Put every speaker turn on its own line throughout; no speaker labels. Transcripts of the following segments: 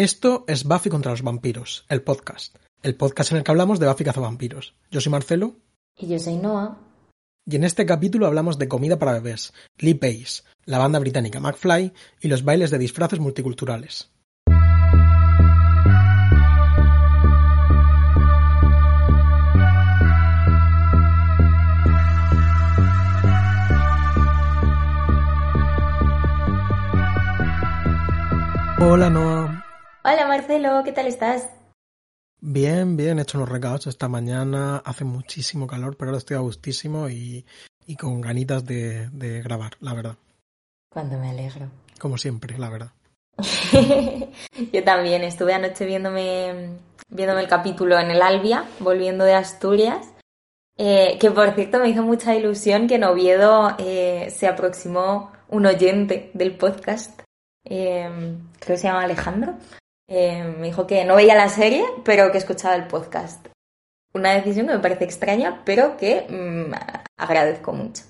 Esto es Buffy contra los vampiros, el podcast. El podcast en el que hablamos de Buffy cazavampiros. Yo soy Marcelo.
Y yo soy Noah.
Y en este capítulo hablamos de comida para bebés, Lee Pace, la banda británica McFly y los bailes de disfraces multiculturales. Hola Noah.
Hola Marcelo, ¿qué tal estás?
Bien, bien, he hecho unos recados esta mañana, hace muchísimo calor, pero ahora estoy a gustísimo y, y con ganitas de, de grabar, la verdad.
Cuando me alegro.
Como siempre, la verdad.
Yo también estuve anoche viéndome, viéndome el capítulo en el Albia, volviendo de Asturias. Eh, que por cierto me hizo mucha ilusión que en Oviedo eh, se aproximó un oyente del podcast. Eh, creo que se llama Alejandro. Eh, me dijo que no veía la serie, pero que escuchaba el podcast. Una decisión que me parece extraña, pero que mm, agradezco mucho.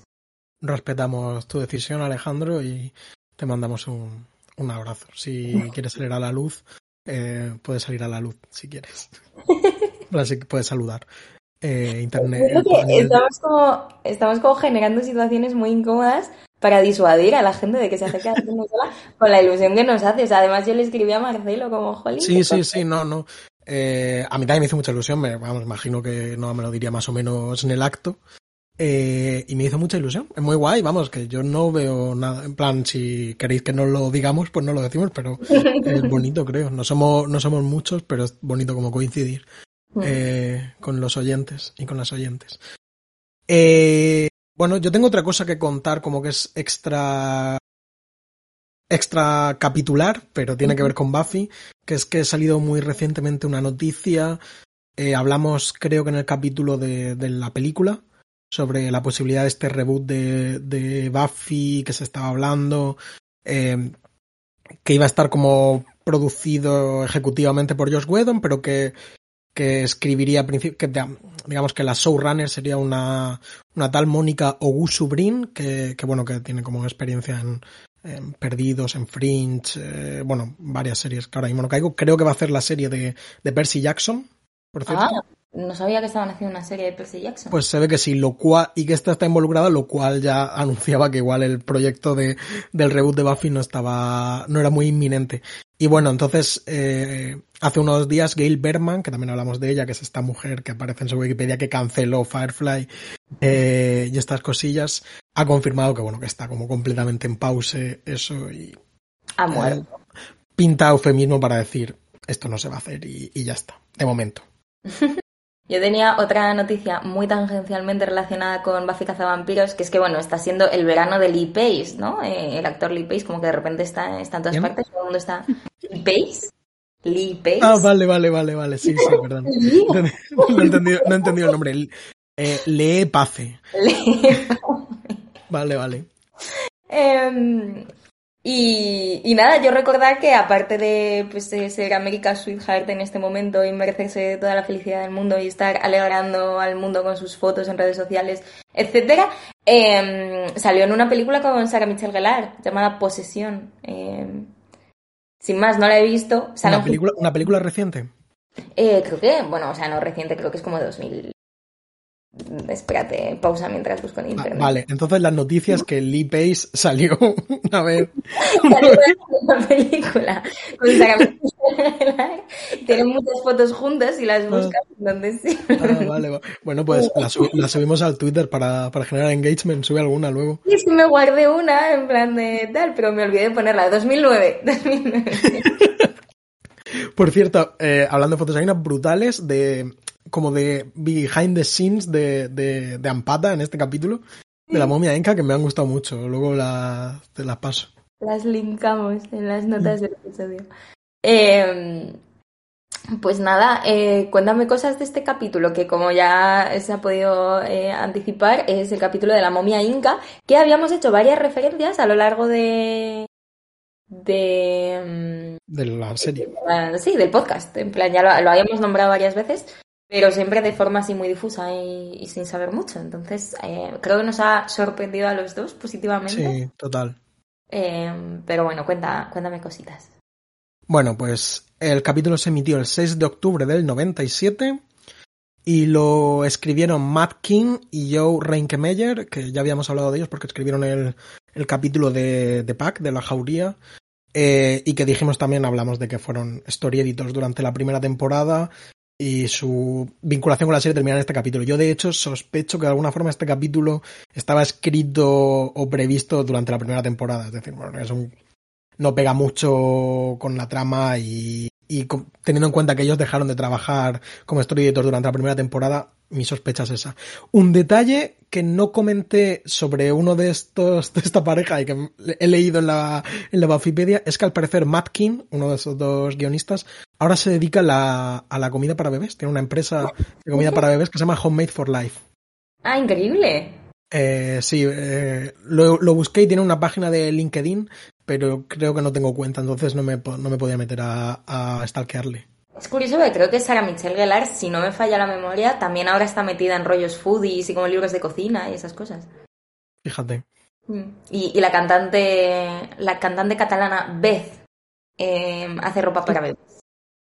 Respetamos tu decisión, Alejandro, y te mandamos un, un abrazo. Si quieres salir a la luz, eh, puedes salir a la luz si quieres. Así que puedes saludar. Eh, internet.
Creo que estamos como, estamos como generando situaciones muy incómodas para disuadir a la gente de que se acerque a la sola con la ilusión que nos hace. O sea, además yo le escribí a Marcelo como, jolín.
Sí, sí, sí, no, no. Eh, a mí también me hizo mucha ilusión, me, vamos, imagino que no me lo diría más o menos en el acto. Eh, y me hizo mucha ilusión. Es muy guay, vamos, que yo no veo nada. En plan, si queréis que no lo digamos, pues no lo decimos, pero es bonito, creo. No somos, no somos muchos, pero es bonito como coincidir eh, con los oyentes y con las oyentes. Eh, bueno, yo tengo otra cosa que contar, como que es extra. extra capitular, pero tiene que ver con Buffy, que es que ha salido muy recientemente una noticia. Eh, hablamos, creo que en el capítulo de, de, la película, sobre la posibilidad de este reboot de, de Buffy que se estaba hablando, eh, que iba a estar como producido ejecutivamente por Josh Whedon, pero que que escribiría, que digamos que la showrunner sería una, una tal Mónica Ogusubrin, que, que bueno, que tiene como experiencia en, en Perdidos, en Fringe, eh, bueno, varias series que ahora mismo no caigo. Creo que va a hacer la serie de, de Percy Jackson, por cierto.
Ah, no sabía que estaban haciendo una serie de Percy Jackson.
Pues se ve que sí, lo cual, y que esta está involucrada, lo cual ya anunciaba que igual el proyecto de, del reboot de Buffy no estaba, no era muy inminente. Y bueno, entonces, eh, hace unos días Gail Berman, que también hablamos de ella, que es esta mujer que aparece en su Wikipedia que canceló Firefly eh, y estas cosillas, ha confirmado que bueno, que está como completamente en pause eso y...
Ha muerto.
Eh, pinta eufemismo para decir, esto no se va a hacer y, y ya está, de momento.
Yo tenía otra noticia muy tangencialmente relacionada con Buffy Cazavampiros, que es que, bueno, está siendo el verano de Lee Pace, ¿no? Eh, el actor Lee Pace, como que de repente está, está en todas
¿Quién?
partes, todo el mundo está... ¿Lee Pace? Lee Pace.
Ah, vale, vale, vale, vale, sí, sí, perdón. No he entendido, no he entendido el nombre. Eh, Lee Pace.
Lee
Vale, vale.
Eh, y, y, nada, yo recordar que aparte de pues, de ser America's Sweetheart en este momento y merecerse toda la felicidad del mundo y estar alegrando al mundo con sus fotos en redes sociales, etcétera, eh, salió en una película con Sarah Michelle Gellar llamada Posesión. Eh, sin más, no la he visto.
¿Una película, ¿Una película reciente?
Eh, creo que, bueno, o sea, no reciente, creo que es como de 2000. Espérate, pausa mientras busco en internet.
Ah, vale, entonces las noticias que Lee Pace salió una vez.
Salió una película Sarah Tienen muchas fotos juntas y las buscas donde sí.
Ah, vale, vale. Bueno, pues la, sub la, subimos al Twitter para, para generar engagement. Sube alguna luego.
Sí, sí, me guardé una en plan de tal, pero me olvidé de ponerla. 2009. 2009.
Por cierto, eh, hablando de fotos, hay unas brutales de como de behind the scenes de, de, de Ampata en este capítulo de la momia Inca que me han gustado mucho. Luego la, te las paso.
Las linkamos en las notas del episodio. Eh, pues nada, eh, cuéntame cosas de este capítulo, que como ya se ha podido eh, anticipar, es el capítulo de la momia inca, que habíamos hecho varias referencias a lo largo de. de.
de la serie.
De, sí, del podcast. En plan, ya lo, lo habíamos nombrado varias veces pero siempre de forma así muy difusa y, y sin saber mucho. Entonces, eh, creo que nos ha sorprendido a los dos positivamente.
Sí, total.
Eh, pero bueno, cuenta, cuéntame cositas.
Bueno, pues el capítulo se emitió el 6 de octubre del 97 y lo escribieron Matt King y Joe Reinkemeyer, que ya habíamos hablado de ellos porque escribieron el, el capítulo de, de Pac, de la jauría, eh, y que dijimos también, hablamos de que fueron story editors durante la primera temporada y su vinculación con la serie termina en este capítulo. Yo, de hecho, sospecho que de alguna forma este capítulo estaba escrito o previsto durante la primera temporada. Es decir, bueno, no pega mucho con la trama y, y teniendo en cuenta que ellos dejaron de trabajar como story editors durante la primera temporada, mi sospecha es esa. Un detalle que no comenté sobre uno de estos, de esta pareja y que he leído en la, en la Buffypedia, es que al parecer Matt King, uno de esos dos guionistas, ahora se dedica a la, a la comida para bebés. Tiene una empresa de comida para bebés que se llama Homemade for Life.
Ah, increíble.
Eh, sí, eh, lo, lo, busqué y tiene una página de LinkedIn, pero creo que no tengo cuenta, entonces no me, no me podía meter a, a stalkearle.
Es curioso porque creo que Sara Michelle Gellar, si no me falla la memoria, también ahora está metida en rollos foodies y como libros de cocina y esas cosas.
Fíjate.
Mm. Y, y la cantante, la cantante catalana Beth eh, hace ropa para bebés.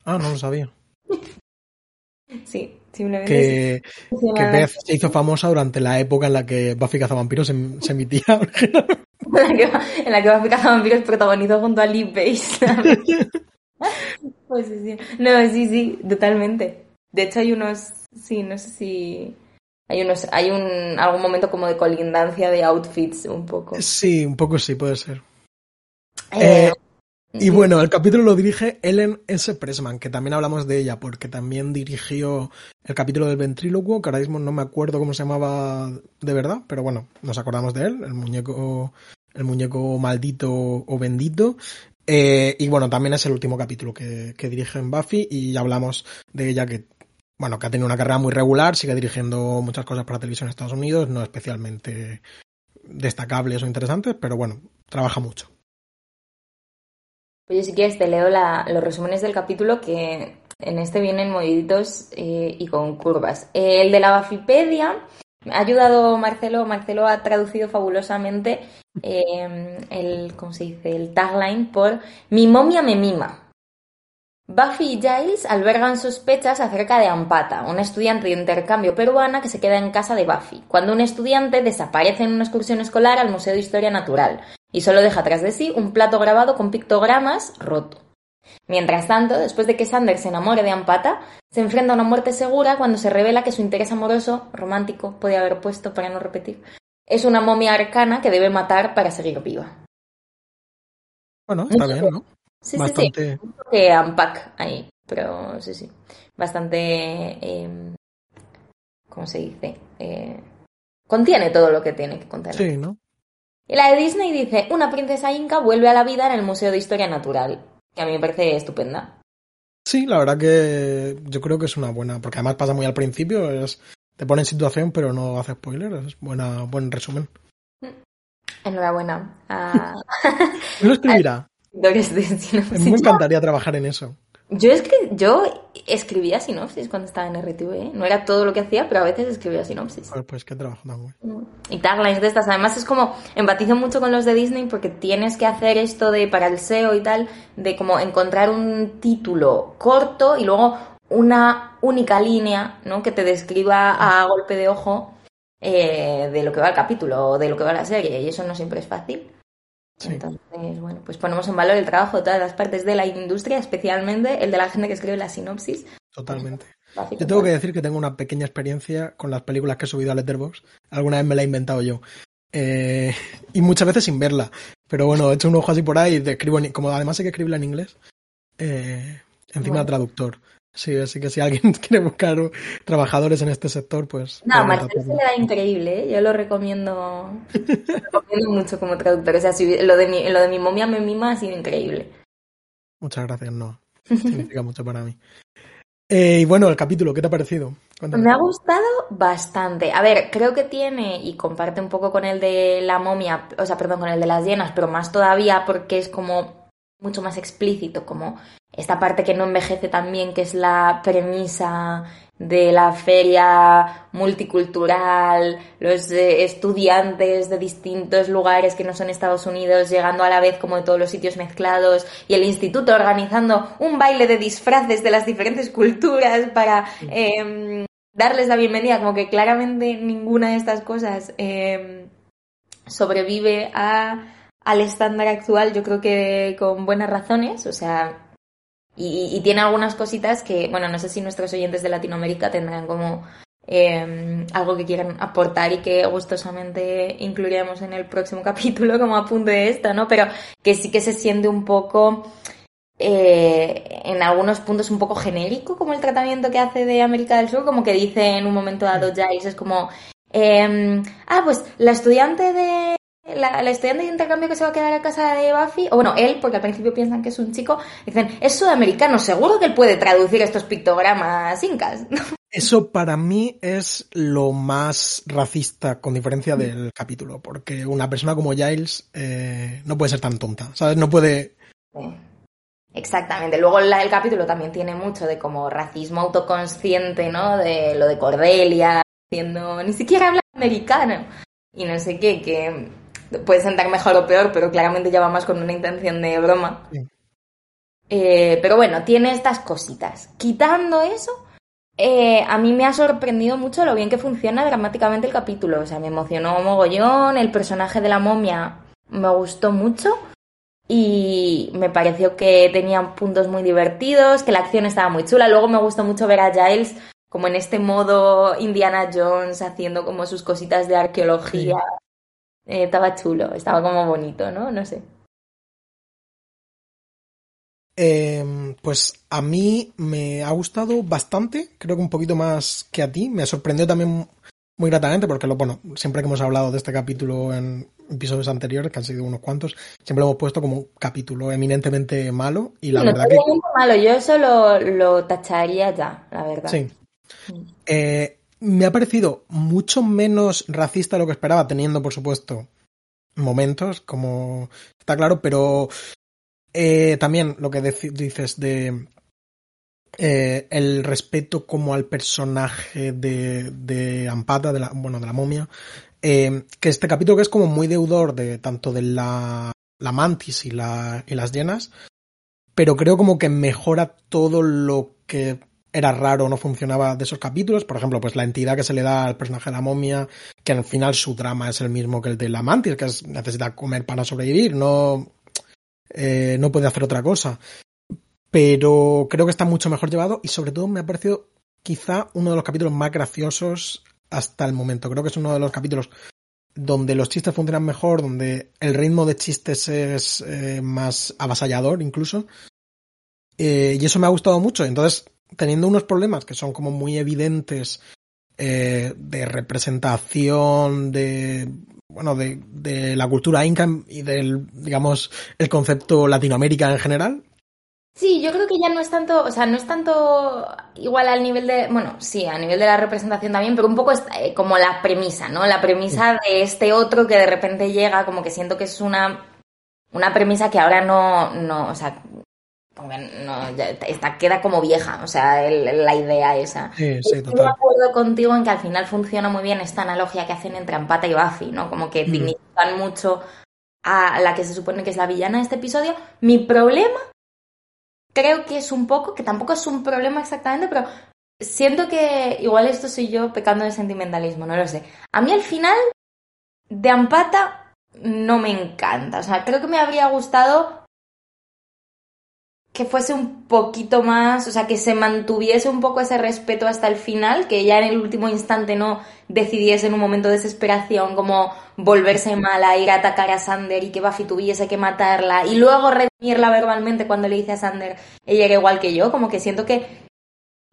Ah, no lo sabía.
sí, simplemente.
Que, que Beth se hizo famosa durante la época en la que Buffy Cazavampiros se, se emitía.
en, la que, en la que Buffy Cazavampiros protagonizó junto a Lee Pace. Pues sí, sí. No, sí, sí, totalmente. De hecho hay unos, sí, no sé si hay unos, hay un algún momento como de colindancia de outfits un poco.
Sí, un poco sí puede ser. Eh, eh, y bueno, el capítulo lo dirige Ellen S. Pressman, que también hablamos de ella, porque también dirigió el capítulo del ventrílocuo, que ahora mismo no me acuerdo cómo se llamaba de verdad, pero bueno, nos acordamos de él, el muñeco, el muñeco maldito o bendito, eh, y bueno, también es el último capítulo que, que, dirige en Buffy y hablamos de ella que, bueno, que ha tenido una carrera muy regular, sigue dirigiendo muchas cosas para televisión en Estados Unidos, no especialmente destacables o interesantes, pero bueno, trabaja mucho.
Oye, si quieres te leo los resúmenes del capítulo que en este vienen moviditos eh, y con curvas. El de la Buffypedia ha ayudado Marcelo, Marcelo ha traducido fabulosamente eh, el, ¿cómo se dice? el tagline por Mi momia me mima. Buffy y Giles albergan sospechas acerca de Ampata, una estudiante de intercambio peruana que se queda en casa de Buffy, cuando un estudiante desaparece en una excursión escolar al Museo de Historia Natural y solo deja tras de sí un plato grabado con pictogramas roto. Mientras tanto, después de que Sander se enamore de Ampata, se enfrenta a una muerte segura cuando se revela que su interés amoroso, romántico, podía haber puesto para no repetir, es una momia arcana que debe matar para seguir viva.
Bueno, está bien, ¿no?
Sí, Bastante... sí, sí. Que unpack ahí, pero sí, sí. Bastante... Eh, ¿Cómo se dice? Eh, contiene todo lo que tiene que contener.
Sí, ¿no?
Y la de Disney dice, una princesa inca vuelve a la vida en el Museo de Historia Natural que a mí me parece estupenda.
Sí, la verdad que yo creo que es una buena, porque además pasa muy al principio, es, te pone en situación pero no hace spoiler, es buena, buen resumen.
Enhorabuena. A...
¿Quién lo escribirá? Me encantaría trabajar en eso.
Yo, escri yo escribía sinopsis cuando estaba en RTV. ¿eh? No era todo lo que hacía, pero a veces escribía sinopsis.
Pues, pues qué trabajo tan bueno.
Mm. Y taglines de estas. Además es como, empatizo mucho con los de Disney porque tienes que hacer esto de, para el SEO y tal, de como encontrar un título corto y luego una única línea, ¿no? Que te describa a golpe de ojo eh, de lo que va el capítulo o de lo que va la serie. Y eso no siempre es fácil. Sí. Entonces, bueno, pues ponemos en valor el trabajo de todas las partes de la industria, especialmente el de la gente que escribe la sinopsis.
Totalmente. Yo tengo que decir que tengo una pequeña experiencia con las películas que he subido a Letterboxd. Alguna vez me la he inventado yo. Eh, y muchas veces sin verla. Pero bueno, he hecho un ojo así por ahí y escribo, como además hay que escribirla en inglés, eh, encima bueno. traductor. Sí, así que si alguien quiere buscar trabajadores en este sector, pues...
No, Marcelo se le da increíble, ¿eh? yo lo recomiendo, lo recomiendo mucho como traductor. O sea, si, lo, de mi, lo de mi momia me mima ha sido increíble.
Muchas gracias, no. Significa mucho para mí. Eh, y bueno, el capítulo, ¿qué te ha parecido?
Cuéntame. Me ha gustado bastante. A ver, creo que tiene, y comparte un poco con el de la momia, o sea, perdón, con el de las llenas, pero más todavía porque es como mucho más explícito, como esta parte que no envejece tan bien, que es la premisa de la feria multicultural, los eh, estudiantes de distintos lugares que no son Estados Unidos llegando a la vez como de todos los sitios mezclados y el instituto organizando un baile de disfraces de las diferentes culturas para em, darles la bienvenida, como que claramente ninguna de estas cosas em, sobrevive a, al estándar actual, yo creo que con buenas razones, o sea, y, tiene algunas cositas que, bueno, no sé si nuestros oyentes de Latinoamérica tendrán como em, algo que quieran aportar y que gustosamente incluiremos en el próximo capítulo como apunte de esta, ¿no? Pero que sí que se siente un poco, eh, en algunos puntos un poco genérico como el tratamiento que hace de América del Sur, como que dice en un momento dado Giles, es como, eh, ah, pues la estudiante de la, estudiante de intercambio que se va a quedar a casa de Buffy, o bueno, él, porque al principio piensan que es un chico, dicen, es sudamericano, seguro que él puede traducir estos pictogramas incas.
Eso para mí es lo más racista, con diferencia del capítulo, porque una persona como Giles eh, no puede ser tan tonta, ¿sabes? No puede...
Exactamente. Luego el capítulo también tiene mucho de como racismo autoconsciente, ¿no? De lo de Cordelia, diciendo, ni siquiera habla americano. Y no sé qué, que puede sentar mejor o peor, pero claramente ya va más con una intención de broma. Eh, pero bueno, tiene estas cositas. Quitando eso, eh, a mí me ha sorprendido mucho lo bien que funciona dramáticamente el capítulo. O sea, me emocionó mogollón, el personaje de la momia me gustó mucho y me pareció que tenía puntos muy divertidos, que la acción estaba muy chula. Luego me gustó mucho ver a Giles como en este modo Indiana Jones haciendo como sus cositas de arqueología. Eh, estaba chulo, estaba como bonito, ¿no? No sé.
Em, pues a mí me ha gustado bastante, creo que un poquito más que a ti. Me sorprendió también muy gratamente porque, lo, bueno, siempre que hemos hablado de este capítulo en episodios anteriores, que han sido unos cuantos, siempre lo hemos puesto como un capítulo eminentemente malo y la verdad que...
malo, yo eso lo, lo, tacharía ya, la verdad.
Sí. Mm. Eh, me ha parecido mucho menos racista de lo que esperaba, teniendo, por supuesto, momentos, como está claro, pero eh, también lo que dices de eh, el respeto como al personaje de, de Ampata, de la, bueno, de la momia, eh, que este capítulo que es como muy deudor de tanto de la, la mantis y, la, y las llenas, pero creo como que mejora todo lo que era raro, no funcionaba de esos capítulos. Por ejemplo, pues la entidad que se le da al personaje de la momia, que al final su drama es el mismo que el de la mantis, que es, necesita comer para sobrevivir, no, eh, no puede hacer otra cosa. Pero creo que está mucho mejor llevado y sobre todo me ha parecido quizá uno de los capítulos más graciosos hasta el momento. Creo que es uno de los capítulos donde los chistes funcionan mejor, donde el ritmo de chistes es eh, más avasallador incluso. Eh, y eso me ha gustado mucho. Entonces, teniendo unos problemas que son como muy evidentes eh, de representación de bueno de, de, la cultura inca y del digamos el concepto Latinoamérica en general
Sí, yo creo que ya no es tanto, o sea, no es tanto igual al nivel de, bueno, sí, a nivel de la representación también, pero un poco es eh, como la premisa, ¿no? La premisa de este otro que de repente llega, como que siento que es una, una premisa que ahora no, no, o sea, no, esta queda como vieja, o sea, la idea esa.
Sí,
sí, Estoy de acuerdo contigo en que al final funciona muy bien esta analogía que hacen entre Ampata y Buffy, ¿no? Como que mm. dignifican mucho a la que se supone que es la villana de este episodio. Mi problema creo que es un poco, que tampoco es un problema exactamente, pero siento que igual esto soy yo pecando de sentimentalismo, no lo sé. A mí al final de Ampata no me encanta, o sea, creo que me habría gustado que fuese un poquito más, o sea, que se mantuviese un poco ese respeto hasta el final, que ya en el último instante no decidiese en un momento de desesperación como volverse mala, ir a atacar a Sander y que Buffy tuviese que matarla y luego redimirla verbalmente cuando le dice a Sander, ella era igual que yo, como que siento que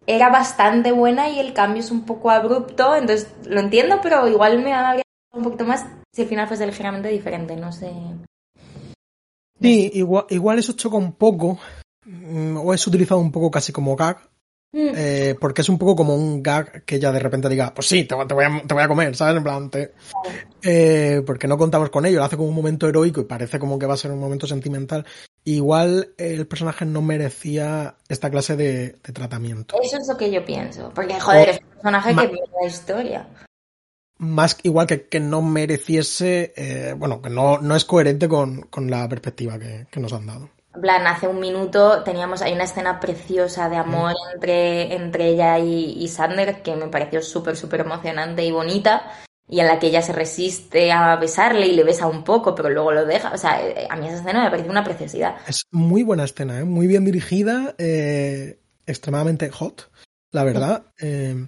era bastante buena y el cambio es un poco abrupto, entonces lo entiendo, pero igual me habría un poquito más si el final fuese ligeramente diferente, no sé.
Sí, igual, igual eso choca un poco, o es utilizado un poco casi como gag, mm. eh, porque es un poco como un gag que ella de repente diga, pues sí, te, voy, a, te voy a comer, ¿sabes? En plan, eh, porque no contamos con ello, lo hace como un momento heroico y parece como que va a ser un momento sentimental. igual el personaje no merecía esta clase de, tratamiento.
Eso es lo que yo pienso. Porque, joder, es un personaje que vive la historia.
Más igual que, que no mereciese, eh, bueno, que no, no es coherente con, con la perspectiva que, que, nos han dado.
En plan, hace un minuto teníamos ahí una escena preciosa de amor entre, entre ella y, y Sander que me pareció súper, súper emocionante y bonita y en la que ella se resiste a besarle y le besa un poco, pero luego lo deja. O sea, eh, a mí esa escena me parece una preciosidad.
Es muy buena escena, ¿eh? muy bien dirigida, eh, extremadamente hot, la verdad. Eh,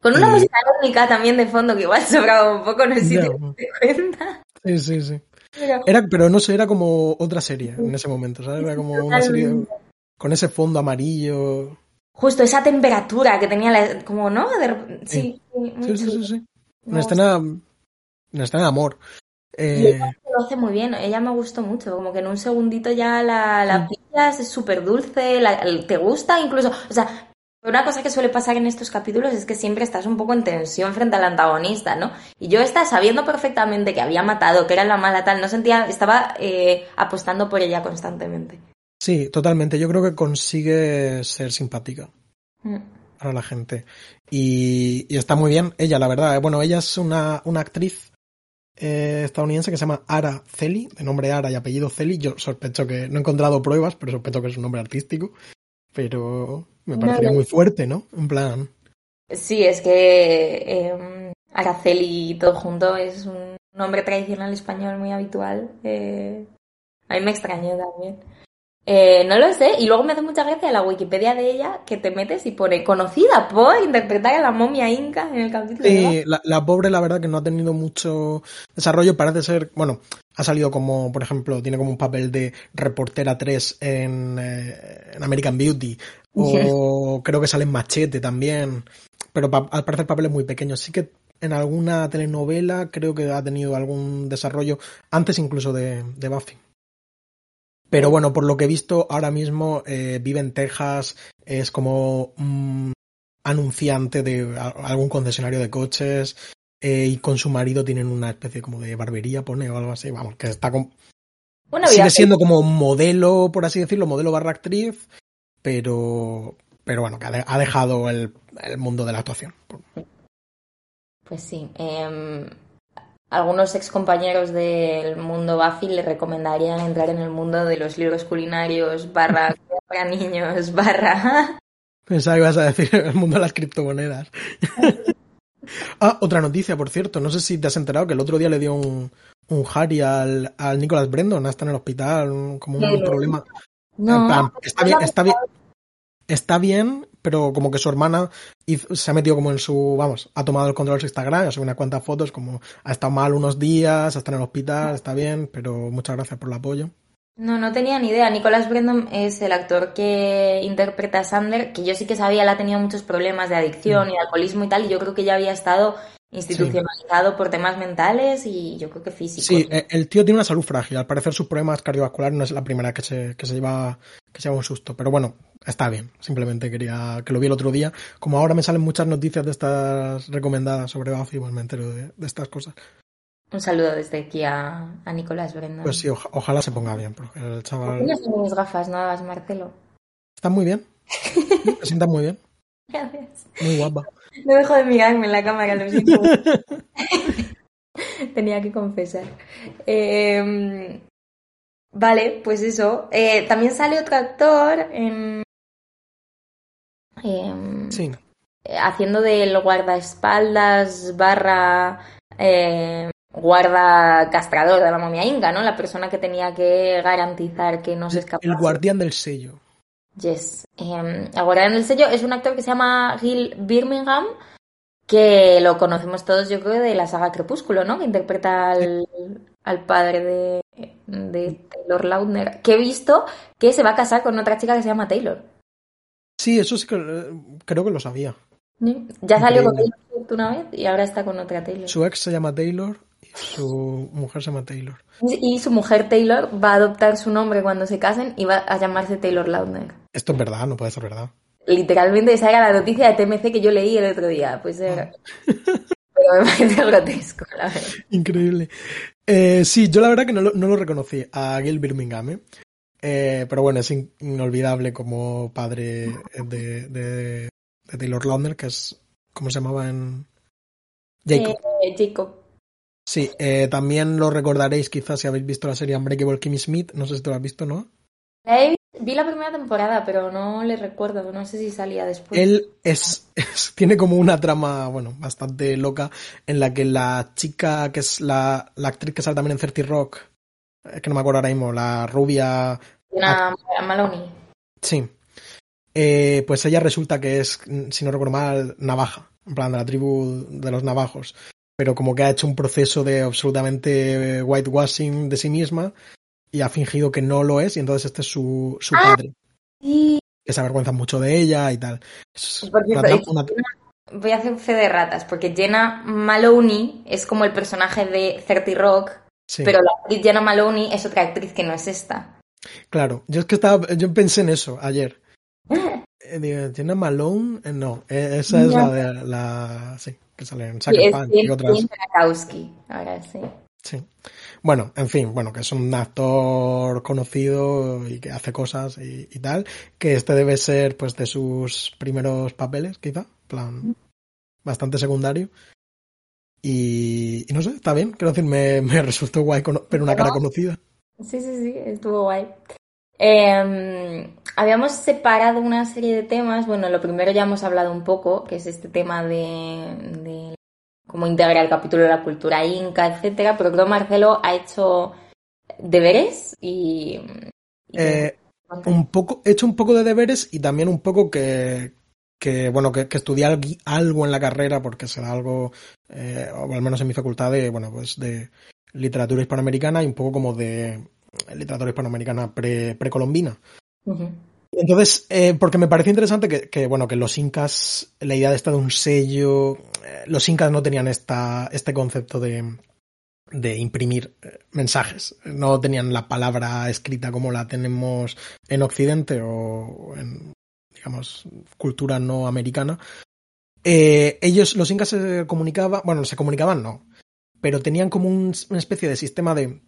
Con una música única también de fondo que igual sobraba un poco, no sé si te, cuenta.
Sí, sí, sí. Era, pero no sé, era como otra serie en ese momento, ¿sabes? Era como una serie con ese fondo amarillo.
Justo esa temperatura que tenía, la, como, ¿no?
sí, sí, sí, sí, sí. Una escena, una escena de amor.
Eh... lo hace muy bien, ella me gustó mucho, como que en un segundito ya la, la pillas, es súper dulce, te gusta incluso, o sea, una cosa que suele pasar en estos capítulos es que siempre estás un poco en tensión frente al antagonista, ¿no? Y yo estaba sabiendo perfectamente que había matado, que era la mala tal, no sentía, estaba eh, apostando por ella constantemente.
Sí, totalmente, yo creo que consigue ser simpática. Mm para la gente. Y, está muy bien ella, la verdad. Bueno, ella es una, una actriz eh, estadounidense que se llama Ara Celi, de nombre Ara y apellido Celi. Yo sospecho que, no he encontrado pruebas, pero sospecho que es un nombre artístico. Pero me parecería muy fuerte, ¿no? En plan.
Sí, es que eh, Araceli y todo junto es un nombre tradicional español muy habitual. Eh, a mí me extrañó también. Eh, no lo sé. Y luego me hace mucha gracia la Wikipedia de ella que te metes y pone conocida por interpretar a la momia inca en el capítulo.
Sí, la, pobre, la verdad, que no ha tenido mucho desarrollo. Parece ser, bueno, ha salido como, por ejemplo, tiene como un papel de reportera 3 en, eh, en American Beauty. O creo que sale en Machete también. Pero al parecer papeles muy pequeños. Sí que en alguna telenovela creo que ha tenido algún desarrollo antes incluso de, de Buffy. Pero bueno, por lo que he visto, ahora mismo eh, vive en Texas, es como anunciante de algún concesionario de coches eh, y con su marido tienen una especie como de barbería, pone o algo así. Vamos, que está con... Sigue siendo como modelo, por así decirlo, modelo barra actriz, pero, pero bueno, que ha dejado el, el mundo de la actuación.
Pues sí. Eh, algunos ex compañeros del mundo Buffy le recomendarían entrar en el mundo de los libros culinarios, barra para niños, barra...
Pensaba que ibas a decir el mundo de las criptomonedas. Ah, otra noticia, por cierto. No sé si te has enterado que el otro día le dio un, un Harry al, al Nicholas Brendon, está en el hospital, como un problema. No, está bien, está bien, está bien, pero como que su hermana se ha metido como en su, vamos, ha tomado el control de su Instagram, ha subido unas cuantas fotos, como ha estado mal unos días, está en el hospital, está bien, pero muchas gracias por el apoyo.
No, no tenía ni idea. Nicolás Brendon es el actor que interpreta a Sander, que yo sí que sabía, él ha tenido muchos problemas de adicción y de alcoholismo y tal, y yo creo que ya había estado institucionalizado por temas mentales y yo creo que físicos.
Sí, e, el tío tiene una salud frágil. Al parecer sus problemas cardiovasculares no es la primera que se, que se lleva que se lleva un susto. Pero bueno, está bien. Simplemente quería que lo vi el otro día. Como ahora me salen muchas noticias de estas recomendadas sobre Buffy, igual me entero de, estas cosas.
Un saludo desde aquí a, a Nicolás Brenda.
Pues sí, ojalá se ponga bien, porque el chaval...
Tienes mis gafas nuevas, Marcelo.
Están muy bien. Se sientan muy bien.
Gracias.
Muy guapa.
No dejo de mirarme en la cámara, lo siento. Tenía que confesar. Em, vale, pues eso. Eh, también sale otro actor en. Em,
sí.
Haciendo del guardaespaldas barra em, guarda castrador de la momia inca, ¿no? La persona que tenía que garantizar que no se escapara.
El guardián del sello.
Yes. Eh, el del sello es un actor que se llama Gil Birmingham, que lo conocemos todos, yo creo, de la saga Crepúsculo, ¿no? Que interpreta al, padre de, de, Taylor Lautner, que he visto que se va a casar con otra chica que se llama Taylor.
Sí, eso sí que creo que lo sabía.
Ya salió con Taylor una vez y ahora está con otra Taylor.
Su ex se llama Taylor su mujer se llama Taylor.
Y su mujer Taylor va a adoptar su nombre cuando se casen y va a llamarse Taylor Lautner.
Esto es verdad, no puede ser verdad.
Literalmente esa era la noticia de TMC que yo leí el otro día. Pues era... Ah. Pero me parece grotesco, la verdad.
Increíble. Eh, sí, yo la verdad que no lo, reconocí a Gil Birmingham. ¿eh? Eh, pero bueno, es inolvidable como padre de, de, Taylor Lautner, que es, ¿cómo se llamaba en...?
Jacob. Jacob.
Sí, eh, también lo recordaréis quizás si habéis visto la serie Unbreakable Kimmy Smith, no sé si tú lo has visto, ¿no?
Vi la primera temporada, pero no le recuerdo, no sé si salía después.
Él es, tiene como una trama, bueno, bastante loca, en la que la chica que es la, la actriz que sale también en 30 Rock, es que no me acuerdo ahora mismo, la rubia...
Una Maloney.
Sí. Eh, pues ella resulta que es, si no recuerdo mal, navaja, en plan de la tribu de los navajos, pero como que ha hecho un proceso de absolutamente whitewashing de sí misma y ha fingido que no lo es y entonces este es su, su ah, padre. Que se avergüenza mucho de ella y tal.
Voy a hacer fe de ratas porque Jenna Maloney es como el personaje de 30 Rock, pero la actriz Jenna Maloney es otra actriz que no es esta.
Claro, yo es que estaba, yo pensé en eso ayer. Eh, Jenna Malone, eh, no, eh, esa es la de la, sí, que sale en Sucker y otras.
ahora sí.
Sí. Bueno, en fin, bueno, que es un actor conocido y que hace cosas y, tal, que este debe ser pues de sus primeros papeles, quizá, plan bastante secundario. Y, no sé, está bien, quiero decir, me, me resultó guay pero una cara conocida.
Sí, sí, sí, estuvo guay. Em, habíamos separado una serie de temas, bueno, lo primero ya hemos hablado un poco, que es este tema de cómo integra el capítulo de la cultura inca, etcétera, pero creo que Marcelo ha hecho deberes y...
Eh, un poco, he hecho un poco de deberes y también un poco que, que bueno, que, que estudié algo en la carrera porque será algo, eh, o al menos en mi facultad de, bueno, pues de literatura hispanoamericana y un poco como de literatura hispanoamericana pre, precolombina. Entonces, eh, porque me parece interesante que, bueno, que los incas, la idea de esta de un sello, eh, los incas no tenían esta, este concepto de, de imprimir eh, mensajes. No tenían la palabra escrita como la tenemos en Occidente o en, digamos, cultura no americana. ellos, los incas se comunicaban, bueno, se comunicaban no, pero tenían como una especie de sistema de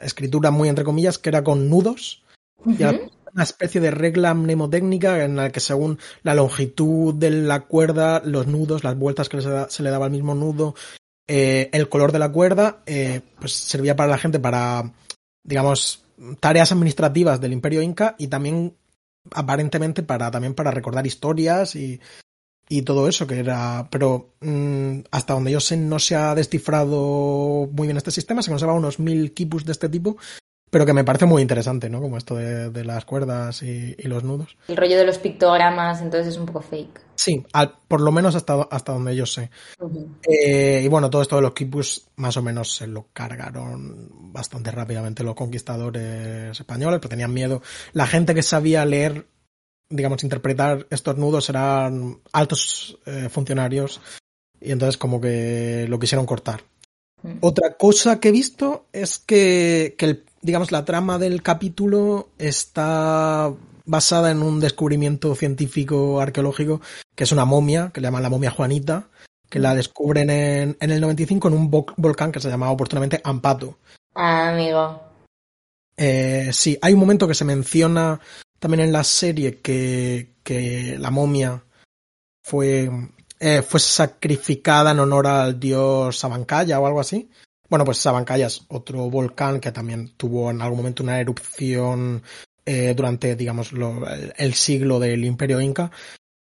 escritura muy entre comillas que era con nudos. Una especie de regla mnemotécnica en la que según la longitud de la cuerda, los nudos, las vueltas que se, le daba al mismo nudo, eh, el color de la cuerda, eh, pues servía para la gente para, digamos, tareas administrativas del Imperio Inca y también aparentemente para también para recordar historias y, y todo eso que era pero mm, hasta donde yo sé no se ha descifrado muy bien este sistema se conservan unos mil quipus de este tipo pero que me parece muy interesante, ¿no? Como esto de, las cuerdas y, los nudos.
El rollo de los pictogramas, entonces es un poco fake.
Sí, por lo menos hasta, hasta donde yo sé. Eh, y bueno, todo esto de los quipus más o menos se lo cargaron bastante rápidamente los conquistadores españoles, pero tenían miedo. La gente que sabía leer, digamos, interpretar estos nudos eran altos eh, funcionarios y entonces como que lo quisieron cortar. Otra cosa que he visto es que, que el digamos, la trama del capítulo está basada en un descubrimiento científico arqueológico que es una momia, que le llaman la momia Juanita, que la descubren en, en el 95 en un volcán que se llamaba oportunamente Ampato.
Ah, amigo.
Eh, sí, hay un momento que se menciona también en la serie que, la momia fue, eh, fue sacrificada en honor al dios Sabancaya o algo así. Bueno, pues Sabancaya es otro volcán que también tuvo en algún momento una erupción eh, durante, digamos, el, siglo del Imperio Inca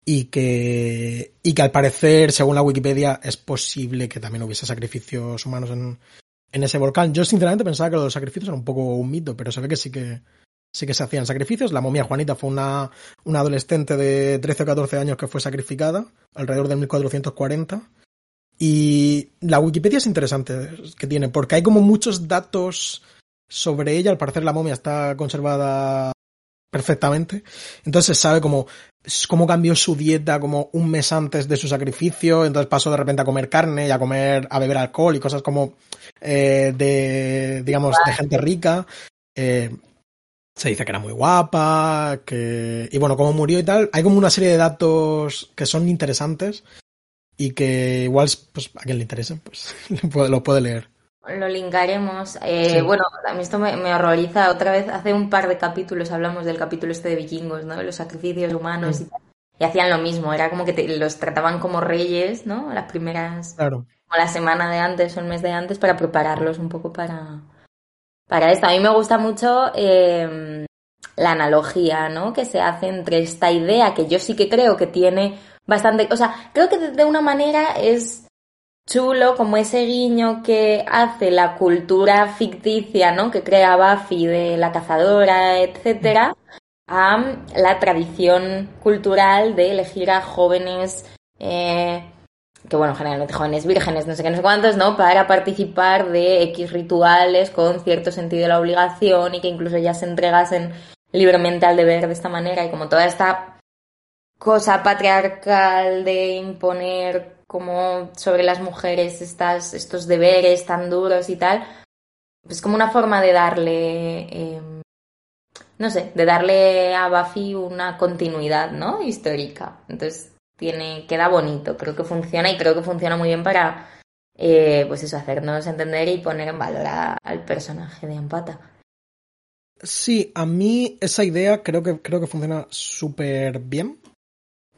y que, y que al parecer, según la Wikipedia, es posible que también hubiese sacrificios humanos en, en ese volcán. Yo sinceramente pensaba que los sacrificios eran un poco un mito, pero se ve que sí que sí que se hacían sacrificios. La momia Juanita fue una, una adolescente de 13 o 14 años que fue sacrificada alrededor de 1440 y la Wikipedia es interesante que tiene, porque hay como muchos datos sobre ella. Al parecer la momia está conservada perfectamente. Entonces se sabe cómo, cómo cambió su dieta como un mes antes de su sacrificio. Entonces pasó de repente a comer carne y a comer, a beber alcohol y cosas como eh, de, digamos, de gente rica. Eh, se dice que era muy guapa, que... Y bueno, cómo murió y tal. Hay como una serie de datos que son interesantes y que igual pues a quien le interese pues lo puede leer.
lo linkaremos. Eh, bueno, a mí esto me, horroriza. Otra vez, hace un par de capítulos hablamos del capítulo este de vikingos, ¿no? Los sacrificios humanos y Y hacían lo mismo, era como que los trataban como reyes, ¿no? Las primeras...
Claro.
Como la semana de antes o el mes de antes para prepararlos un poco para, para esto. A mí me gusta mucho em, la analogía, ¿no? Que se hace entre esta idea que yo sí que creo que tiene bastante... O sea, creo que de una manera es chulo como ese guiño que hace la cultura ficticia, ¿no? Que crea Buffy de la cazadora, etcétera, a la tradición cultural de elegir a jóvenes, eh, que bueno, generalmente jóvenes vírgenes, no sé qué, no sé cuántos, ¿no? Para participar de X rituales con cierto sentido de la obligación y que incluso ya se entregasen libremente al deber de esta manera y como toda esta cosa patriarcal de imponer como sobre las mujeres estas, estos deberes tan duros y tal, pues como una forma de darle, em, no sé, de darle a Buffy una continuidad, ¿no? Histórica. Entonces tiene, queda bonito, creo que funciona y creo que funciona muy bien para, eh, pues eso, hacernos entender y poner en valor al personaje de Ampata.
Sí, a mí esa idea creo que, creo que funciona súper bien.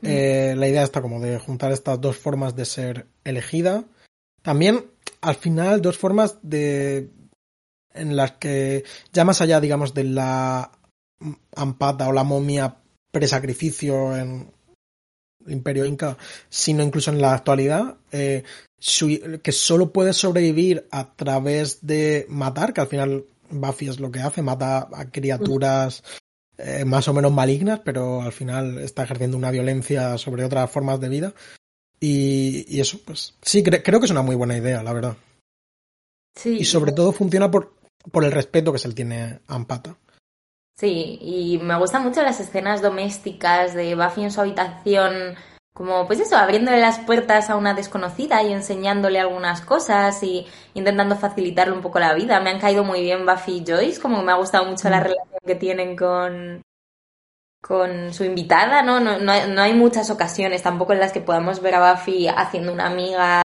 Eh, la idea está como de juntar estas dos formas de ser elegida. También, al final, dos formas de. en las que, ya más allá, digamos, de la ampata o la momia presacrificio en Imperio Inca, sino incluso en la actualidad, eh, que solo puede sobrevivir a través de matar, que al final Buffy es lo que hace, mata a criaturas eh, más o menos malignas, pero al final está ejerciendo una violencia sobre otras formas de vida. Y, eso, pues sí, creo que es una muy buena idea, la verdad.
Sí.
Y sobre todo funciona por, por el respeto que se le tiene a Ampata.
Sí, y me gustan mucho las escenas domésticas de Buffy en su habitación como pues eso, abriéndole las puertas a una desconocida y enseñándole algunas cosas y intentando facilitarle un poco la vida. Me han caído muy bien Buffy y Joyce, como me ha gustado mucho la mm. relación que tienen con, con su invitada, ¿no? No, no, hay muchas ocasiones tampoco en las que podamos ver a Buffy haciendo una amiga,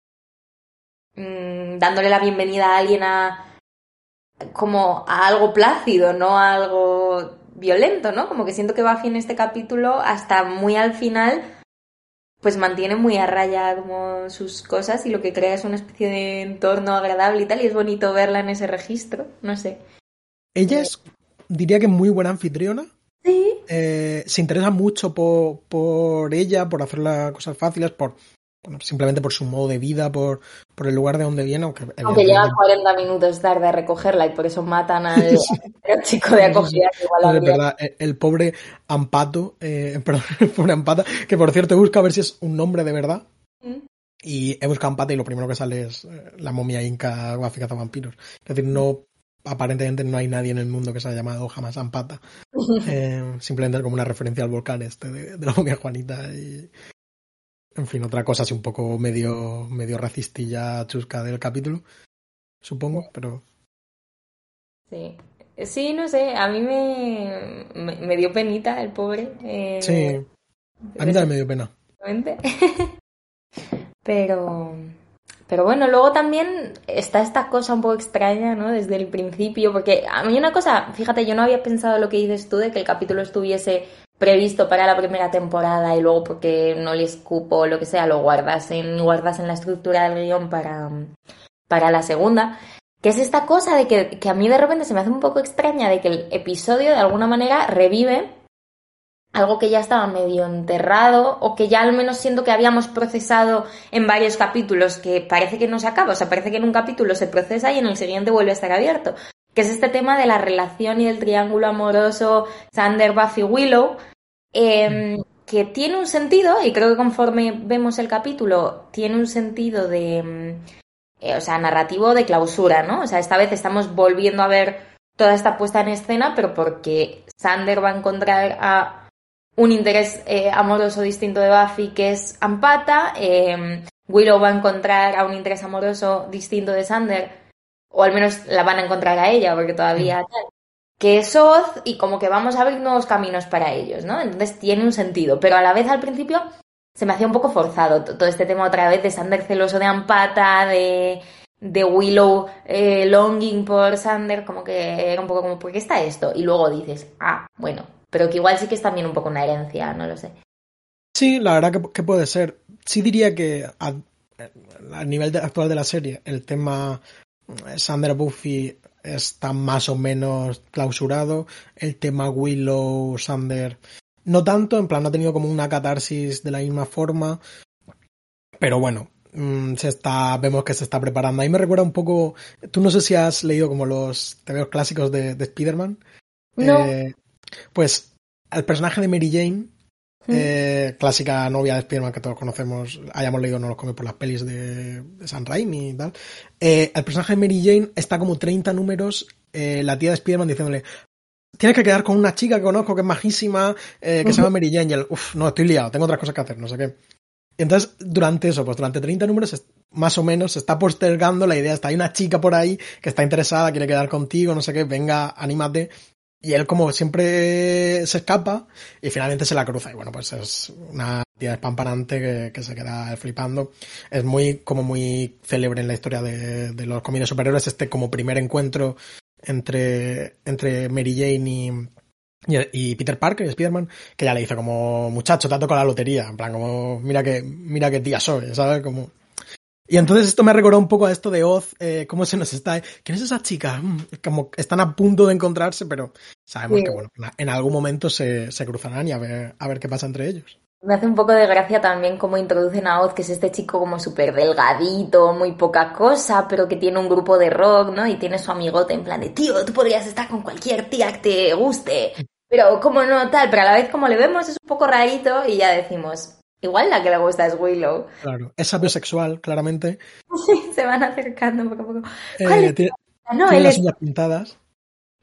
mm, dándole la bienvenida a alguien a como a algo plácido, no a algo violento, ¿no? Como que siento que Buffy en este capítulo, hasta muy al final, pues mantiene muy a raya como sus cosas y lo que crea es una especie de entorno agradable y tal, y es bonito verla en ese registro, no sé.
Ella es, diría que muy buena anfitriona.
Sí.
Eh, se interesa mucho por, por ella, por hacer las cosas fáciles, por simplemente por su modo de vida, por, por el lugar de donde viene. Aunque,
aunque llega 40 minutos tarde a recogerla y por eso matan al, chico de acogida.
igual es verdad, el, pobre Ampato, eh, perdón, el pobre Ampata, que por cierto he buscado a ver si es un nombre de verdad. Mm. Y he buscado Ampata y lo primero que sale es eh, la momia inca guaficaza vampiros. Es decir, no aparentemente no hay nadie en el mundo que se haya llamado jamás Ampata. Eh, simplemente como una referencia al volcán este de, de la momia Juanita y, en fin, otra cosa así un poco medio, medio racistilla chusca del capítulo, supongo, pero...
Sí. Sí, no sé, a mí me, me, dio penita el pobre. Eh,
sí, a mí también me dio pena.
pero, pero bueno, luego también está esta cosa un poco extraña, ¿no? Desde el principio, porque a mí una cosa, fíjate, yo no había pensado lo que dices tú de que el capítulo estuviese previsto para la primera temporada y luego porque no les cupo lo que sea, lo guardas en, guardas en la estructura del guion para, para la segunda. Que es esta cosa de que, que a mí de repente se me hace un poco extraña de que el episodio de alguna manera revive algo que ya estaba medio enterrado o que ya al menos siento que habíamos procesado en varios capítulos que parece que no se acaba, o sea, parece que en un capítulo se procesa y en el siguiente vuelve a estar abierto, que es este tema de la relación y del triángulo amoroso Sander, Buffy, Willow, Em, que tiene un sentido, y creo que conforme vemos el capítulo, tiene un sentido de, em, eh, o sea, narrativo de clausura, ¿no? O sea, esta vez estamos volviendo a ver toda esta puesta en escena, pero porque Sander va a encontrar a un interés eh, amoroso distinto de Buffy, que es Ampata, em, Willow va a encontrar a un interés amoroso distinto de Sander, o al menos la van a encontrar a ella, porque todavía que es Oz y como que vamos a abrir nuevos caminos para ellos, ¿no? Entonces tiene un sentido, pero a la vez al principio se me hacía un poco forzado todo este tema otra vez de Sander celoso de Ampata, de de Willow eh, longing por Sander, como que era un poco como, ¿por qué está esto? Y luego dices, ah, bueno, pero que igual sí que es también un poco una herencia, no lo sé.
Sí, la verdad que, puede ser. Sí diría que a, nivel actual de la serie, el tema Sander Buffy está más o menos clausurado. El tema Willow, Sander, no tanto, en plan no ha tenido como una catarsis de la misma forma. Pero bueno, mm, se está, vemos que se está preparando. Ahí me recuerda un poco, tú no sé si has leído como los TVOs clásicos de, de Spider-Man.
No.
Eh, pues el personaje de Mary Jane, eh, clásica novia de Spider-Man que todos conocemos, hayamos leído no los come por las pelis de, San Raimi y tal. Eh, el personaje de Mary Jane está como 30 números, eh, la tía de Spider-Man diciéndole, tienes que quedar con una chica que conozco que es majísima, que se llama Mary Jane, y él, uff, no, estoy liado, tengo otras cosas que hacer, no sé qué. Y entonces, durante eso, pues durante 30 números, más o menos, se está postergando la idea, está, hay una chica por ahí que está interesada, quiere quedar contigo, no sé qué, venga, anímate. Y él como siempre se escapa y finalmente se la cruza. Y bueno, pues es una tía espampanante que, que se queda flipando. Es muy, como muy célebre en la historia de, de los cómics superhéroes este como primer encuentro entre, entre Mary Jane y, y, Peter Parker, Spider-Man, que ya le dice como, muchacho, te ha tocado la lotería. En plan, como, mira que, mira qué tía soy, ¿sabes? Como, y entonces esto me ha recordado un poco a esto de Oz, eh, cómo se nos está... ¿Quién es esa chica? Mm, como están a punto de encontrarse, pero sabemos que bueno, en algún momento se, se cruzarán y a ver, a ver qué pasa entre ellos.
Me hace un poco de gracia también cómo introducen a Oz, que es este chico como súper delgadito, muy poca cosa, pero que tiene un grupo de rock, ¿no? Y tiene su amigote en plan de, tío, tú podrías estar con cualquier tía que te guste, pero como no tal, pero a la vez como le vemos es un poco rarito y ya decimos, Igual la que le gusta es Willow.
Claro, es biosexual, claramente.
Sí, se van acercando poco a poco.
Eh, tiene, no, él las uñas pintadas.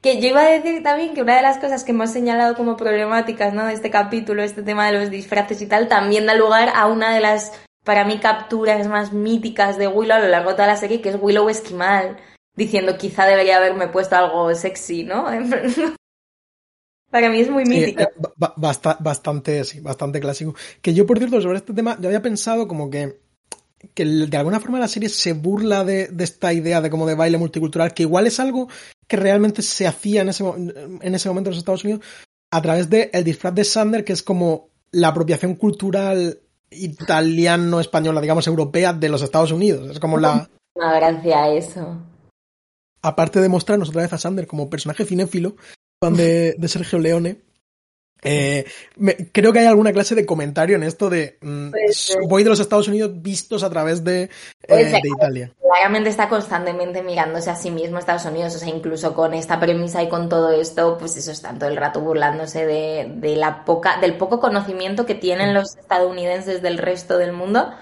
Que yo iba a decir también que una de las cosas que hemos señalado como problemáticas ¿no? de este capítulo, este tema de los disfraces y tal, también da lugar a una de las, para mí, capturas más míticas de Willow a lo largo de toda la serie, que es Willow Esquimal, diciendo quizá debería haberme puesto algo sexy, ¿no? Para mí es muy mítico. Eh,
bastante, sí, bastante clásico. Que yo, por cierto, sobre este tema, yo había pensado como que, que de alguna forma la serie se burla de, esta idea de como de baile multicultural, que igual es algo que realmente se hacía en ese, en ese momento en los Estados Unidos a través del el disfraz de Sander, que es como la apropiación cultural italiano-española, digamos, europea de los Estados Unidos. Es como la...
Una gracia eso.
Aparte de mostrarnos otra vez a Sander como personaje cinéfilo, de, de Sergio Leone. Eh, creo que hay alguna clase de comentario en esto de mm, voy de los Estados Unidos vistos a través de, eh, de Italia.
Claramente está constantemente mirándose a sí mismo Estados Unidos, o sea, incluso con esta premisa y con todo esto, pues eso está todo el rato burlándose de, de la poca, del poco conocimiento que tienen los estadounidenses del resto del mundo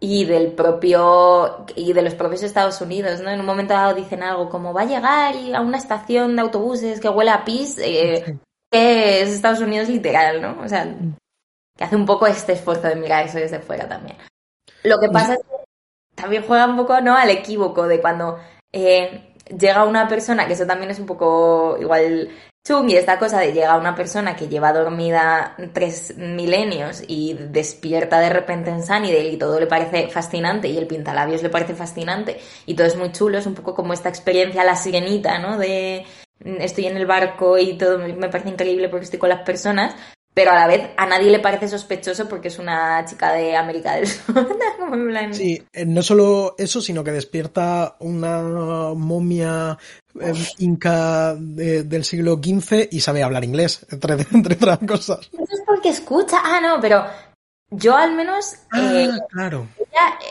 y del propio y de los propios Estados Unidos, ¿no? En un momento dado dicen algo como va a llegar a una estación de autobuses que huele a pis, eh, que es Estados Unidos literal, ¿no? O sea, que hace un poco este esfuerzo de mirar eso desde fuera también. Lo que pasa es que también juega un poco, ¿no? Al equívoco de cuando eh, llega una persona, que eso también es un poco igual y esta cosa de llega una persona que lleva dormida tres milenios y despierta de repente en Sunnydale y todo le parece fascinante y el pintalabios le parece fascinante y todo es muy chulo, es un poco como esta experiencia la sirenita, ¿no? De estoy en el barco y todo me parece increíble porque estoy con las personas, pero a la vez a nadie le parece sospechoso porque es una chica de América del Sur.
sí, eh, no solo eso, sino que despierta una momia eh, inca del siglo XV y sabe hablar inglés, entre, entre otras cosas.
Eso es porque escucha. Ah, no, pero yo al menos...
Ah, eh, claro.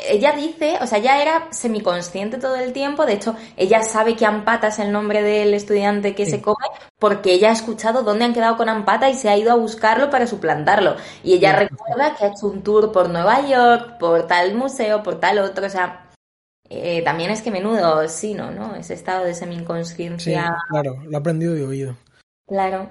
Ella, dice, o sea, ya era semiconsciente todo el tiempo, de hecho, ella sabe que Ampata es el nombre del estudiante que se come, porque ella ha escuchado dónde han quedado con Ampata y se ha ido a buscarlo para suplantarlo. Y ella recuerda que ha hecho un tour por Nueva York, por tal museo, por tal otro, o sea, eh, también es que menudo sí, ¿no? ¿no? Ese estado de semi-inconsciencia.
Sí, claro, lo ha aprendido de oído.
Claro.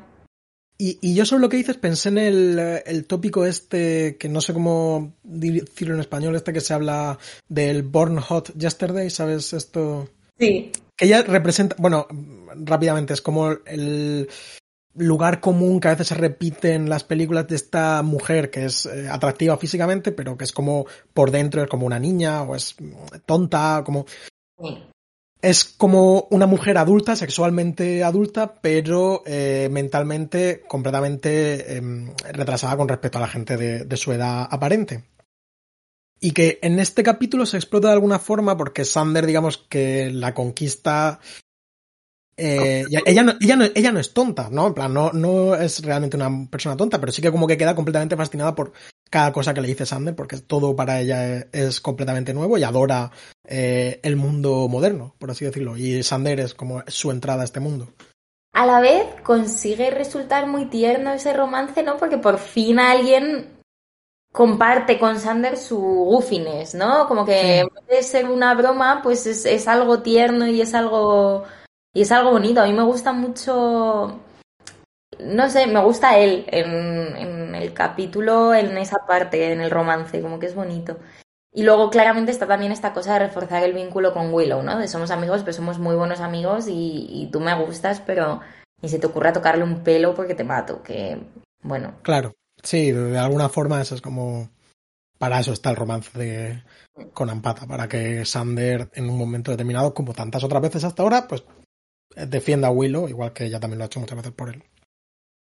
Y, y, yo sobre lo que dices pensé en el, el, tópico este, que no sé cómo decirlo en español, este que se habla del Born Hot Yesterday, ¿sabes esto?
Sí.
Que ella representa, bueno, rápidamente, es como el lugar común que a veces se repite en las películas de esta mujer que es eh, atractiva físicamente, pero que es como por dentro es como una niña o es tonta, como Es como una mujer adulta, sexualmente adulta, pero eh, mentalmente completamente em, retrasada con respecto a la gente de, su edad aparente. Y que en este capítulo se explota de alguna forma porque Sander, digamos que la conquista. Eh, ella, no, ella, no, ella no es tonta, ¿no? En plan, no, no es realmente una persona tonta, pero sí que como que queda completamente fascinada por cada cosa que le dice Sander, porque todo para ella es, completamente nuevo y adora eh, el mundo moderno, por así decirlo. Y Sander es como su entrada a este mundo.
A la vez consigue resultar muy tierno ese romance, ¿no? Porque por fin alguien comparte con Sander su goofiness, ¿no? Como que en vez de ser una broma, pues es, es algo tierno y es algo y es algo bonito. A mí me gusta mucho no sé, me gusta él en, el capítulo, en esa parte, en el romance, como que es bonito. Y luego claramente está también esta cosa de reforzar el vínculo con Willow, ¿no? De somos amigos, pero somos muy buenos amigos y, tú me gustas, pero ni se te ocurra tocarle un pelo porque te mato, que bueno.
Claro, sí, de alguna forma eso es como... Para eso está el romance de, con Ampata, para que Sander en un momento determinado, como tantas otras veces hasta ahora, pues defienda a Willow, igual que ella también lo ha hecho muchas veces por él.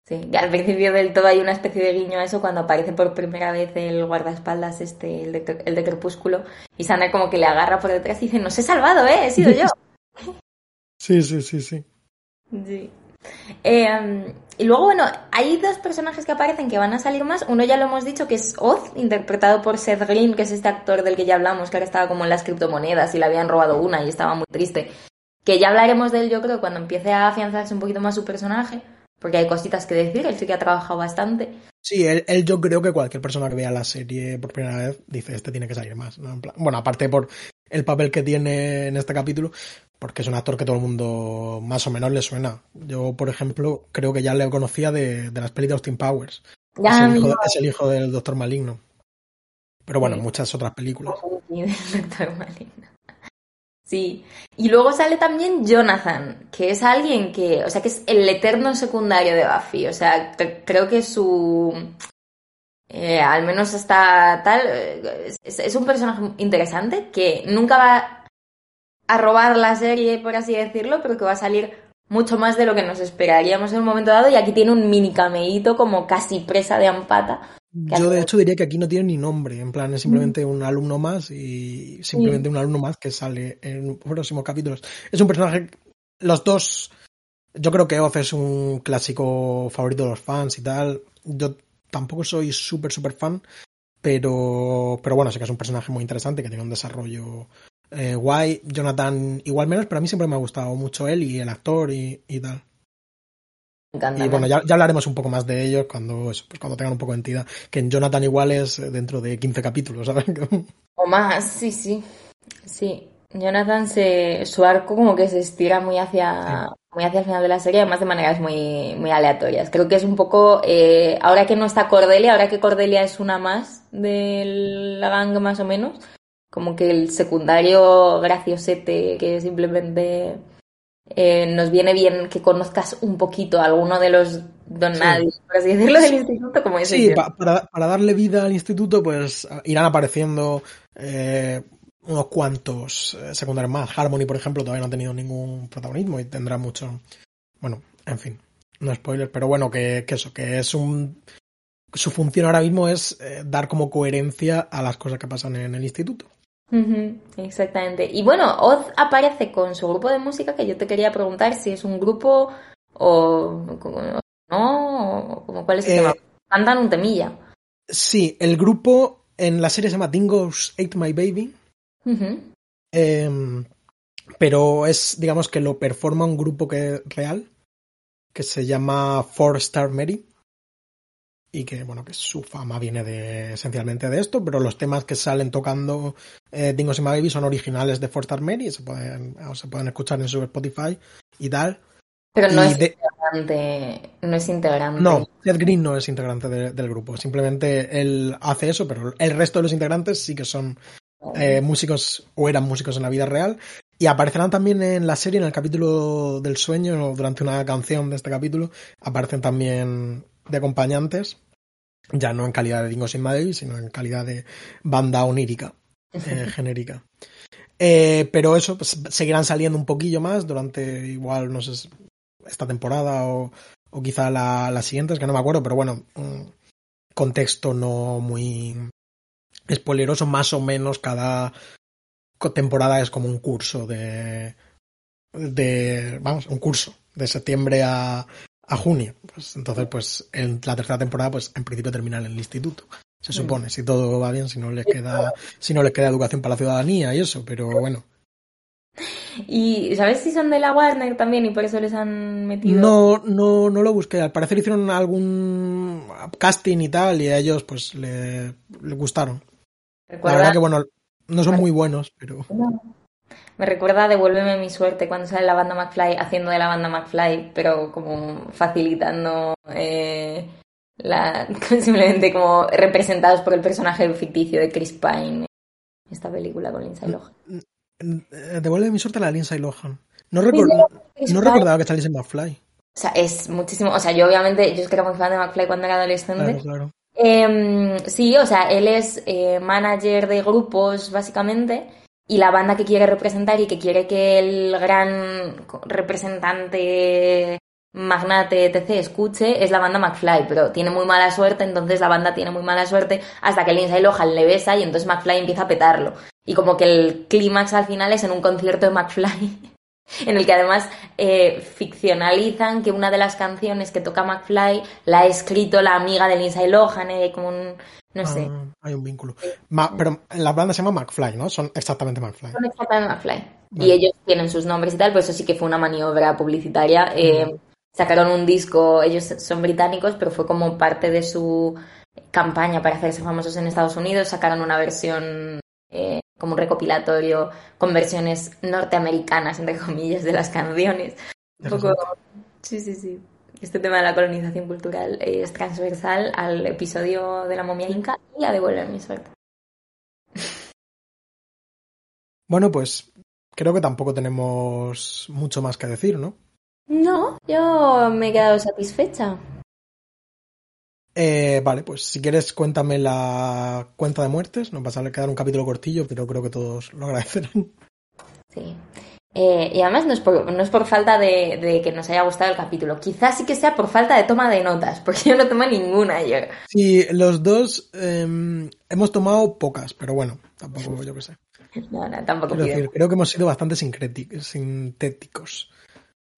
Sí, al principio del todo hay una especie de guiño a eso cuando aparece por primera vez el guardaespaldas, este, el de, el de Crepúsculo, y Sander como que le agarra por detrás y dice, nos he salvado, ¿eh? He sido yo.
Sí, sí, sí, sí.
Sí. Em, y luego, bueno, hay dos personajes que aparecen que van a salir más. Uno ya lo hemos dicho, que es Oz, interpretado por Seth Green, que es este actor del que ya hablamos, que ahora estaba como en las criptomonedas y le habían robado una y estaba muy triste. Que ya hablaremos de él, yo creo, cuando empiece a afianzarse un poquito más su personaje porque hay cositas que decir, él sí que ha trabajado bastante.
Sí, él, yo creo que cualquier persona que vea la serie por primera vez dice, este tiene que salir más. bueno, aparte por el papel que tiene en este capítulo, porque es un actor que todo el mundo más o menos le suena. Yo, por ejemplo, creo que ya le conocía de, las pelis de Austin Powers. es, el hijo, es, el hijo, del Doctor Maligno. Pero bueno, muchas otras películas. Doctor
Maligno. Sí. Y luego sale también Jonathan, que es alguien que, o sea, que es el eterno secundario de Buffy. O sea, creo que su... Eh, al menos está tal... Eh, es, un personaje interesante que nunca va a robar la serie, por así decirlo, pero que va a salir mucho más de lo que nos esperaríamos en un momento dado y aquí tiene un mini cameíto como casi presa de Ampata
yo de hecho diría que aquí no tiene ni nombre, en plan es simplemente un alumno más y simplemente un alumno más que sale en próximos capítulos. Es un personaje, los dos, yo creo que Oz es un clásico favorito de los fans y tal. Yo tampoco soy súper, súper fan, pero, pero bueno, sé que es un personaje muy interesante que tiene un desarrollo eh, guay. Jonathan igual menos, pero a mí siempre me ha gustado mucho él y el actor y tal y bueno, ya, hablaremos un poco más de ellos cuando, pues cuando tengan un poco de entidad. Que en Jonathan igual es dentro de 15 capítulos, ¿sabes?
O más, sí, sí. Sí. Jonathan se, su arco como que se estira muy hacia, muy hacia el final de la serie, además de maneras muy, muy aleatorias. Creo que es un poco, eh, ahora que no está Cordelia, ahora que Cordelia es una más de la gang más o menos, como que el secundario graciosete que simplemente eh, nos viene bien que conozcas un poquito a alguno de los don nadie, por así decirlo, del instituto, como
Sí, para, darle vida al instituto, pues irán apareciendo eh, unos cuantos eh, secundarios más. Harmony, por ejemplo, todavía no ha tenido ningún protagonismo y tendrá mucho. Bueno, en fin, no spoilers, pero bueno, que, eso, que es un. Su función ahora mismo es dar como coherencia a las cosas que pasan en el instituto
exactamente. Y bueno, Oz aparece con su grupo de música que yo te quería preguntar si es un grupo o, no, o como cuál es el tema. Eh, Cantan un temilla.
Sí, el grupo en la serie se llama Dingoes Ate My Baby. Em, pero es, digamos que lo performa un grupo que es real, que se llama Four Star Mary y que bueno que su fama viene de esencialmente de esto pero los temas que salen tocando eh, Dingos y Baby son originales de Four Star Mary se pueden se pueden escuchar en su Spotify y tal.
Pero no es integrante no es integrante.
No Ed Green no es integrante del grupo simplemente él hace eso pero el resto de los integrantes sí que son eh, músicos o eran músicos en la vida real y aparecerán también en la serie en el capítulo del sueño durante una canción de este capítulo aparecen también de acompañantes ya no en calidad de Dingo sin Madrid, sino en calidad de banda onírica, eh, genérica. Eh, pero eso, pues, seguirán saliendo un poquillo más durante igual, no sé, esta temporada o, o quizá la, la siguiente, es que no me acuerdo, pero bueno, contexto no muy spoileroso, más o menos cada temporada es como un curso de, de vamos, un curso de septiembre a, a junio. Pues entonces, pues en la tercera temporada, pues en principio termina en el instituto. Se mm. supone, si todo va bien, si no les queda, si no les queda educación para la ciudadanía y eso, pero bueno.
¿Y sabes si son de la Warner también y por eso les han metido?
No, no, no lo busqué. Al parecer hicieron algún casting y tal y a ellos pues le, le gustaron. La verdad que bueno, no son muy buenos, pero...
Me recuerda Devuélveme mi suerte cuando sale la banda McFly haciendo de la banda McFly, pero como facilitando eh, la, simplemente como representados por el personaje ficticio de Chris Pine esta película con Lindsay Lohan.
Eh, Devuélveme mi suerte a la Lindsay Lohan. No, no recordaba que saliese McFly.
O sea, es muchísimo. O sea, yo obviamente, yo es que era muy fan de McFly cuando era adolescente. Claro, claro. Eh, sí, o sea, él es eh, manager de grupos, básicamente y la banda que quiere representar y que quiere que el gran representante magnate etc escuche es la banda McFly, pero tiene muy mala suerte, entonces la banda tiene muy mala suerte hasta que Lindsay Lohan le besa y entonces McFly empieza a petarlo. Y como que el clímax al final es en un concierto de McFly en el que además eh, ficcionalizan que una de las canciones que toca McFly la ha escrito la amiga de Lindsay Lohan, eh, como un, no ah, sé.
Hay un vínculo. pero la banda se llama McFly, ¿no? Son exactamente McFly.
Son exactamente McFly. Y ellos tienen sus nombres y tal, pues eso sí que fue una maniobra publicitaria. Eh, sacaron un disco, ellos son británicos, pero fue como parte de su campaña para hacerse famosos en Estados Unidos. Sacaron una versión eh, como un recopilatorio con versiones norteamericanas, entre comillas, de las canciones. Un poco... Sí, sí, sí. Este tema de la colonización cultural es transversal al episodio de la momia inca y a devolver mi suerte.
Bueno, pues creo que tampoco tenemos mucho más que decir, ¿no?
No, yo me he quedado satisfecha.
Eh, vale, pues si quieres cuéntame la cuenta de muertes. Nos vas a quedar un capítulo cortillo, pero creo que todos lo agradecerán.
Sí. Eh, y además no es por, no es por falta de, que nos haya gustado el capítulo. Quizás sí que sea por falta de toma de notas, porque yo no tomé ninguna ayer.
Sí, los dos em, hemos tomado pocas, pero bueno, tampoco yo qué sé.
No, no, tampoco
creo que hemos sido bastante sintéticos.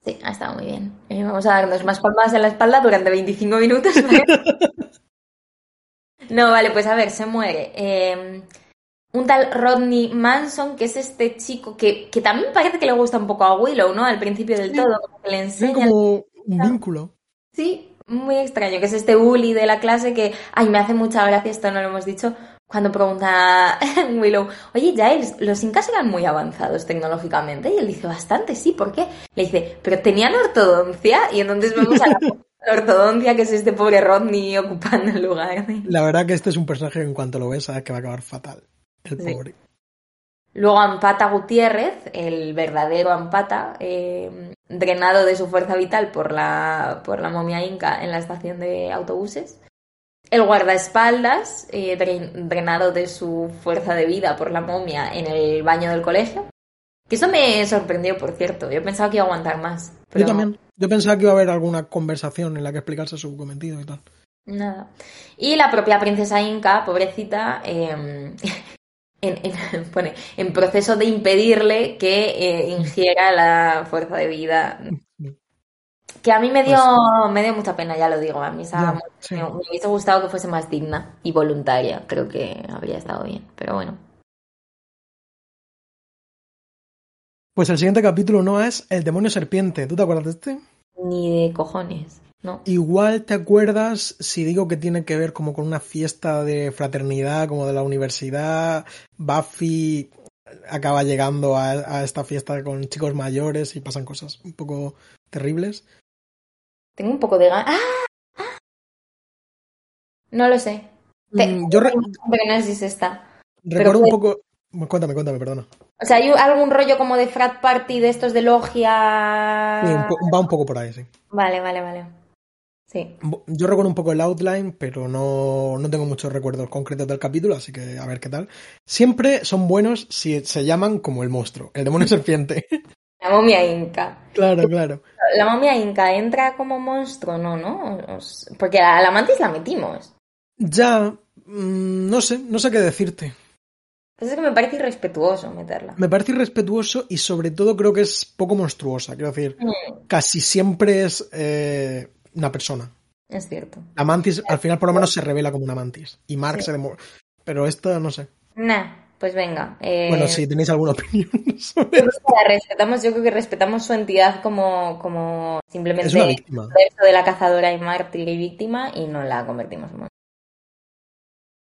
Sí, ha estado muy bien. Eh, vamos a darnos más palmas en la espalda durante 25 minutos. no, vale, pues a ver, se muere. Em, un tal Rodney Manson, que es este chico que, que, también parece que le gusta un poco a Willow, ¿no? Al principio del todo, como que le enseña.
como un vínculo.
Sí, muy extraño, que es este bully de la clase que, ay, me hace mucha gracia, esto no lo hemos dicho, cuando pregunta Willow, oye Giles, los incas eran muy avanzados tecnológicamente. Y él dice, bastante, sí, ¿por qué? Le dice, pero tenían ortodoncia. Y entonces vemos a la ortodoncia, que es este pobre Rodney ocupando el lugar.
La verdad que este es un personaje que en cuanto lo ves sabes que va a acabar fatal. El pobre.
Luego Ampata Gutiérrez, el verdadero Ampata, eh, drenado de su fuerza vital por la, por la momia inca en la estación de autobuses. El guardaespaldas, eh, drenado de su fuerza de vida por la momia en el baño del colegio. Que eso me sorprendió, por cierto. Yo pensaba que iba a aguantar más.
Yo también. Yo pensaba que iba a haber alguna conversación en la que explicarse su cometido y tal.
Nada. Y la propia princesa Inca, pobrecita, em, en, pone, en proceso de impedirle que eh, ingiera la fuerza de vida que a mí me dio, pues me dio mucha pena, ya lo digo. A mí me, hubiese gustado que fuese más digna y voluntaria. Creo que habría estado bien, pero bueno.
Pues el siguiente capítulo no es El demonio serpiente. ¿Tú te acuerdas de este?
Ni de cojones, ¿no?
Igual te acuerdas si digo que tiene que ver como con una fiesta de fraternidad, como de la universidad. Buffy acaba llegando a, a esta fiesta con chicos mayores y pasan cosas un poco terribles.
Tengo un poco de ganas. ¡Ah! ¡Ah! No lo sé.
Mm, yo
no sé si es esta.
Recuerdo un poco. Cuéntame, cuéntame, perdona.
O sea, hay algún rollo como de frat party de estos de logia.
Sí, va un poco por ahí, sí.
Vale, vale, vale. Sí.
Yo recuerdo un poco el outline, pero no, no tengo muchos recuerdos concretos del capítulo, así que a ver qué tal. Siempre son buenos si se llaman como el monstruo, el demonio serpiente.
La momia inca.
Claro, claro.
La momia inca entra como monstruo, no, ¿no? Porque a la mantis la metimos.
Ya, mm, no sé, no sé qué decirte.
Pues es que me parece irrespetuoso meterla.
Me parece irrespetuoso y sobre todo creo que es poco monstruosa. Quiero decir, mm. casi siempre es eh, una persona.
Es cierto.
La mantis al final por lo menos se revela como una mantis. Y Mark se demora. Pero esto no sé.
Nah, pues venga.
Eh, bueno, si tenéis alguna opinión
sobre respetamos, yo creo que respetamos su entidad como, como simplemente
es una víctima.
de la cazadora y mártir y víctima y no la convertimos en monstruo.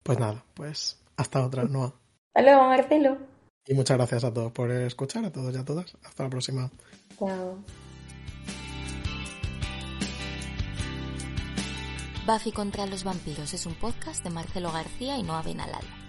Pues nada, pues hasta otra, Noah.
Hasta luego, Marcelo.
Y muchas gracias a todos por escuchar, a todos y a todas. Hasta la próxima.
Chao.
Buffy contra los vampiros es un podcast de Marcelo García y Noah Benalal.